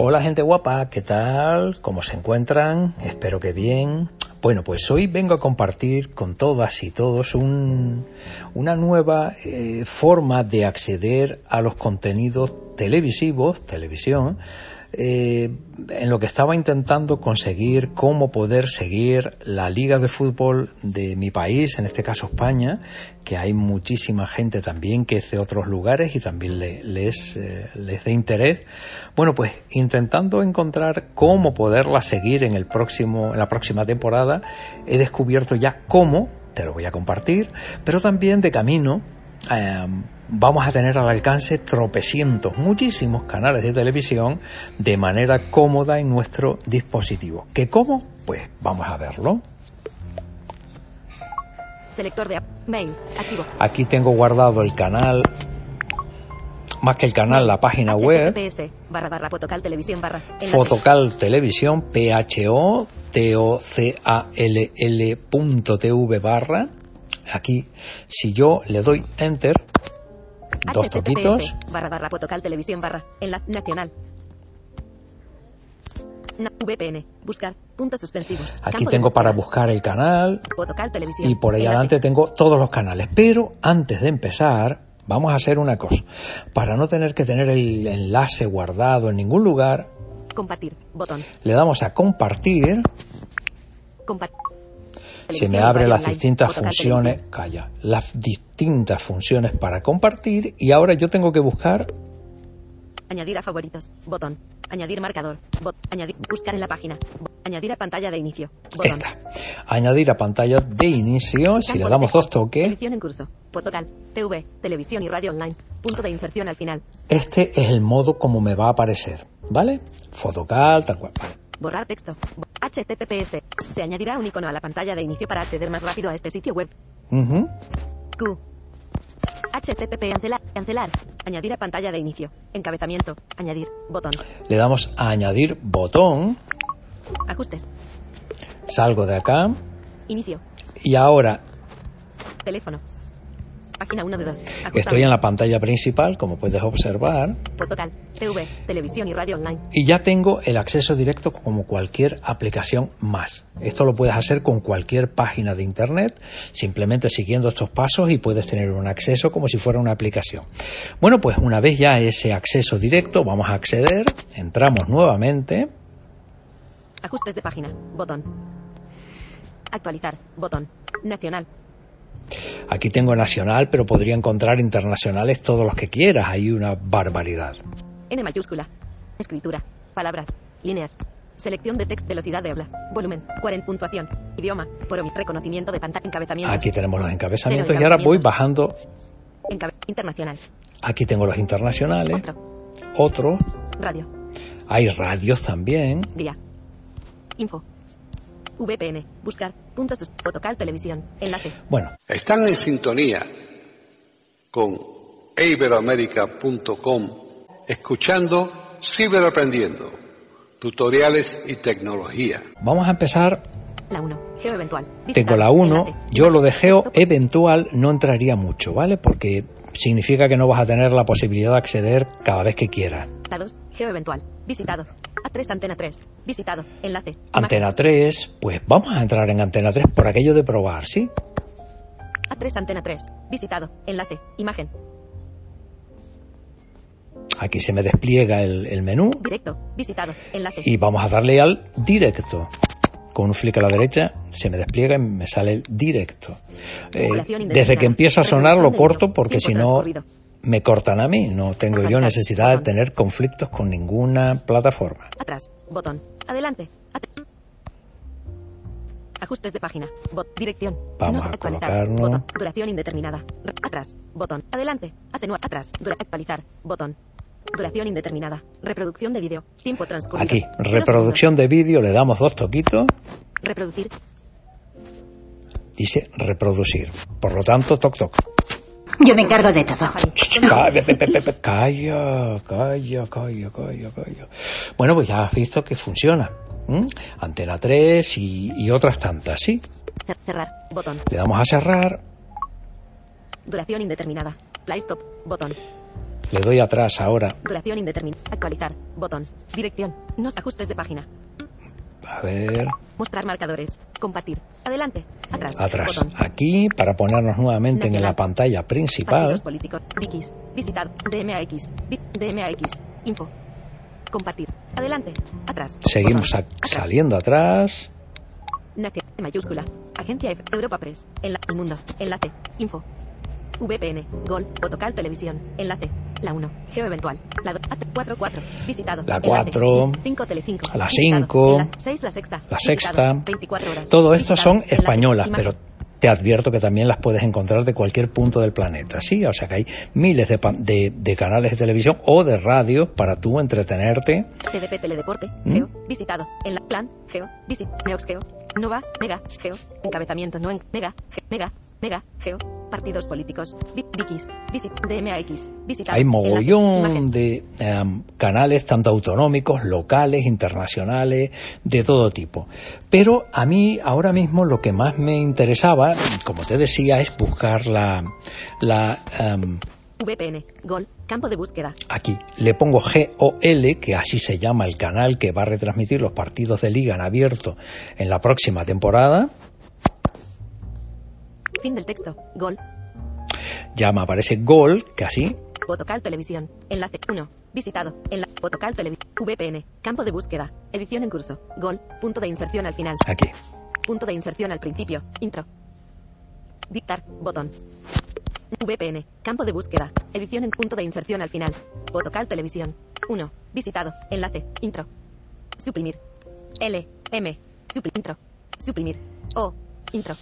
Hola gente guapa, ¿qué tal? ¿Cómo se encuentran? Espero que bien. Bueno, pues hoy vengo a compartir con todas y todos una nueva eh, forma de acceder a los contenidos televisivos, televisión, eh, en lo que estaba intentando conseguir cómo poder seguir la liga de fútbol de mi país, en este caso España, que hay muchísima gente también que es de otros lugares y también les, eh, les de interés. Bueno, pues intentando encontrar cómo poderla seguir en, el próximo, en la próxima temporada, he descubierto ya cómo, te lo voy a compartir, pero también de camino Em, vamos a tener al alcance tropecientos, muchísimos canales de televisión de manera cómoda en nuestro dispositivo. ¿Qué cómo? Pues vamos a verlo. Selector de mail activo. Aquí tengo guardado el canal más que el canal, la página web. barra barra Fotocal Televisión barra. Fotocal Televisión, P H O T O C A L L punto TV barra aquí, si yo le doy enter, dos toquitos. Barra barra Fotocal Televisión barra en la nacional. VPN, buscar, puntos suspensivos. Aquí tengo para buscar el canal. Y por ahí adelante tengo todos los canales. Pero antes de empezar, vamos a hacer una cosa. Para no tener que tener el enlace guardado en ningún lugar. Compartir, botón. Le damos a compartir. Compartir se me abren las distintas funciones, calla, las distintas funciones para compartir y ahora yo tengo que buscar añadir a favoritos, botón, añadir marcador, bot, añadir, buscar en la página, añadir a pantalla de inicio, botón. Esta. Añadir a pantalla de inicio, si le damos dos toques. En curso, fotocal, TV, televisión y radio online, punto de inserción al final. Este es el modo como me va a aparecer, ¿vale? Fotocal, tal cual. Borrar texto. HTTPS. Se añadirá un icono a la pantalla de inicio para acceder más rápido a este sitio web. Q. HTTP cancelar, cancelar. Añadir a pantalla de inicio. Encabezamiento. Añadir. Botón. Le damos a añadir botón. Ajustes. Salgo de acá. Inicio. Y ahora. Teléfono. Página 1 de 2. Estoy en la pantalla principal, como puedes observar. Fotocal, TV, televisión y radio online. Y ya tengo el acceso directo como cualquier aplicación más. Esto lo puedes hacer con cualquier página de internet, simplemente siguiendo estos pasos y puedes tener un acceso como si fuera una aplicación. Bueno, pues una vez ya ese acceso directo, vamos a acceder, entramos nuevamente. Ajustes de página, botón. Actualizar, botón. Nacional, Aquí tengo nacional, pero podría encontrar internacionales todos los que quieras. Hay una barbaridad. N mayúscula. Escritura. Palabras. Líneas. Selección de texto, velocidad de habla, volumen, 40 puntuación, idioma, por reconocimiento de pantalla, encabezamiento. Aquí tenemos los encabezamientos y ahora voy bajando. internacional. Aquí tengo los internacionales. Otro. Otro. Radio. Hay radios también. Día. Info. VPN. Buscar. Puntos. Televisión. Enlace. Bueno. Están en sintonía con iberoamérica.com escuchando Ciberaprendiendo. Tutoriales y tecnología. Vamos a empezar. La 1. Geo eventual. Tengo la 1. Yo lo de geo eventual no entraría mucho, ¿vale? Porque significa que no vas a tener la posibilidad de acceder cada vez que quieras. La 2. Geo eventual. Visitado. A3 Antena 3. Visitado. Enlace. Antena 3. Pues vamos a entrar en Antena 3 por aquello de probar, ¿sí? A3 Antena 3. Visitado. Enlace. Imagen. Aquí se me despliega el, menú. Directo, visitado, enlace. Y vamos a darle al directo. Con un flick a la derecha se me despliega y me sale el directo. Eh, desde que empieza a sonar lo corto porque si no me cortan a mí. No tengo yo necesidad de tener conflictos con ninguna plataforma. Atrás, botón. Adelante. Ajustes de página. Bot. Dirección. Vamos a actualizar. Botón. Duración indeterminada. Atrás. Botón. Adelante. Atenuar. Atrás. actualizar. Botón. Duración indeterminada. Reproducción de vídeo. Tiempo transcurrido. Aquí. Reproducción de vídeo. Le damos dos toquitos. Reproducir. Dice reproducir. Por lo tanto, toc toc. Yo me encargo de todo. Calla, calla, calla, calla, calla. Bueno, pues ya has visto que funciona. Antena 3 y, otras tantas, ¿sí? Cerrar, botón. Le damos a cerrar. Duración indeterminada. Play stop, botón. Le doy atrás ahora. Duración indeterminada. Actualizar, botón. Dirección. No ajustes de página. A ver. Mostrar marcadores. Compartir. Adelante. Atrás. Atrás. Aquí, para ponernos nuevamente en la pantalla principal. políticos. Dix. Visitado. DMAX. DMAX. Info. Compartir. Adelante. Atrás. Seguimos saliendo atrás. Nación. Mayúscula. Agencia F. Europa Press. En el mundo. Enlace. Info. VPN, Gol, Fotocal Televisión, enlace, la 1, Geo Eventual, la 2, 4, 4, visitado, la 4, 5 Telecinco, la 5, 6 la sexta, la sexta, 24 horas, todo esto son españolas, pero te advierto que también las puedes encontrar de cualquier punto del planeta, ¿sí? O sea que hay miles de, de, de canales de televisión o de radio para tú entretenerte. TDP Teledeporte, ¿Mm? Geo, visitado, en la plan, Geo, visit, Neox Geo, Nova, Mega, Geo, encabezamiento no en, Mega, Mega, Mega, Geo, partidos políticos, Vikis, Visit, DMAX, Visitar. Hay mogollón de em, canales, tanto autonómicos, locales, internacionales, de todo tipo. Pero a mí ahora mismo lo que más me interesaba, como te decía, es buscar la... la em, VPN, Gol, campo de búsqueda. Aquí le pongo GOL, que así se llama el canal que va a retransmitir los partidos de liga en abierto en la próxima temporada. Fin del texto. Gol. Ya me aparece Gol, casi. Fotocal Televisión. Enlace 1. Visitado. En la Fotocal Televisión. VPN. Campo de búsqueda. Edición en curso. Gol. Punto de inserción al final. Aquí. Punto de inserción al principio. Intro. Dictar. Botón. VPN. Campo de búsqueda. Edición en punto de inserción al final. Fotocal Televisión. 1. Visitado. Enlace. Intro. Suprimir. L. M. Suprimir. Intro. Suprimir. O. Intro.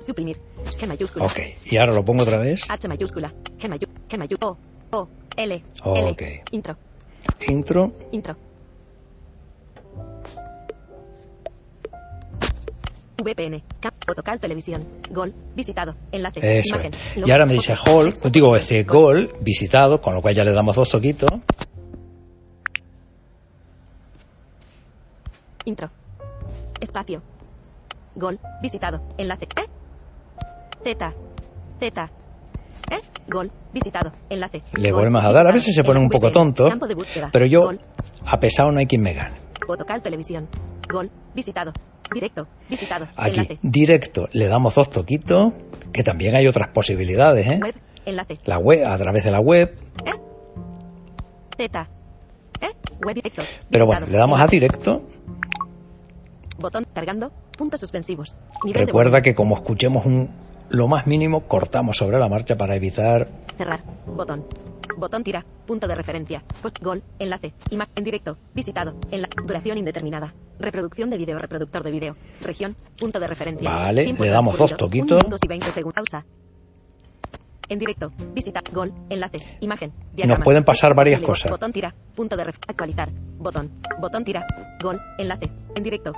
Suprimir. G mayúscula. Ok. Y ahora lo pongo otra vez. H mayúscula. G mayúscula. G mayúscula. O. O. L. Ok. Intro. Intro. Intro. VPN, Fotocal Televisión, Gol, visitado, enlace, Eso imagen. Es. Y ahora me dice Hall, digo, este Gol, visitado, con lo cual ya le damos dos toquitos. Intro. Espacio. Gol, visitado, enlace. Z. Z. ¿Eh? Gol. Visitado. Enlace. Le volvemos a dar. A veces se pone un poco tonto. Pero yo, a pesar no hay quien me gane. Televisión. Gol. Visitado. Directo. Visitado. Aquí. Directo. Le damos dos toquitos. Que también hay otras posibilidades, ¿eh? Web. Enlace. La web, a través de la web. ¿Eh? Z. ¿Eh? Web directo. Pero bueno, le damos a directo. Botón cargando. Puntos suspensivos. Recuerda que como escuchemos un lo más mínimo cortamos sobre la marcha para evitar. Cerrar. Botón. Botón tira. Punto de referencia. Post gol. Enlace. Imagen en directo. Visitado. En la duración indeterminada. Reproducción de video. Reproductor de video. Región. Punto de referencia. Vale. le damos dos toquitos. y 20 segundos. Pausa. En directo. Visita. Gol. Enlace. Imagen. Nos pueden pasar varias cosas. Botón tira. Punto de actualizar. Botón. Botón tira. Gol. Enlace. En directo.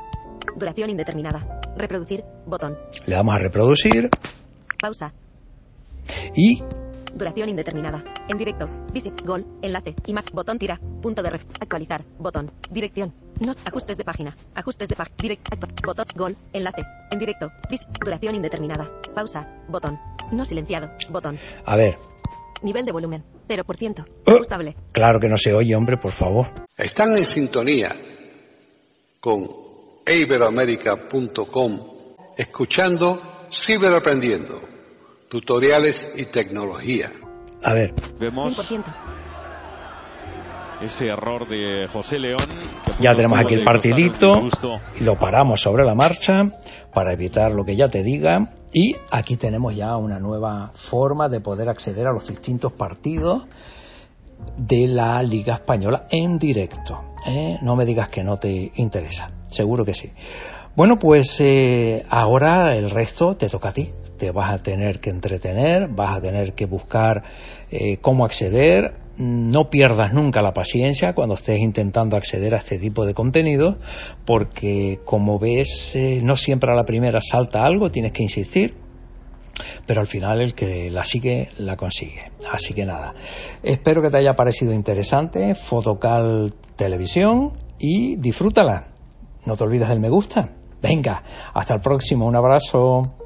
Duración indeterminada. Reproducir. Botón. Le damos a reproducir. Pausa. Y. Duración indeterminada. En directo. Visit. Gol. Enlace. Imagen. Botón tira. Punto de ref. Actualizar. Botón. Dirección. No. Ajustes de página. Ajustes de página. Direct. Botón. Gol. Enlace. En directo. Visit. Duración indeterminada. Pausa. Botón. No silenciado. Botón. A ver. Nivel de volumen. 0%. Ajustable. claro que no se oye, hombre, por favor. Están en sintonía con iberoamérica.com escuchando Ciberaprendiendo, tutoriales y tecnología. A ver. Vemos. ese error de José León. Ya tenemos aquí el partidito y lo paramos sobre la marcha para evitar lo que ya te diga. Y aquí tenemos ya una nueva forma de poder acceder a los distintos partidos de la Liga Española en directo. ¿eh? No me digas que no te interesa, seguro que sí. Bueno, pues eh, ahora el resto te toca a ti. Te vas a tener que entretener, vas a tener que buscar eh, cómo acceder. No pierdas nunca la paciencia cuando estés intentando acceder a este tipo de contenido, porque como ves, no siempre a la primera salta algo, tienes que insistir pero al final el que la sigue la consigue. Así que nada, espero que te haya parecido interesante, Fotocal Televisión y disfrútala. No te olvides del me gusta. Venga, hasta el próximo, un abrazo.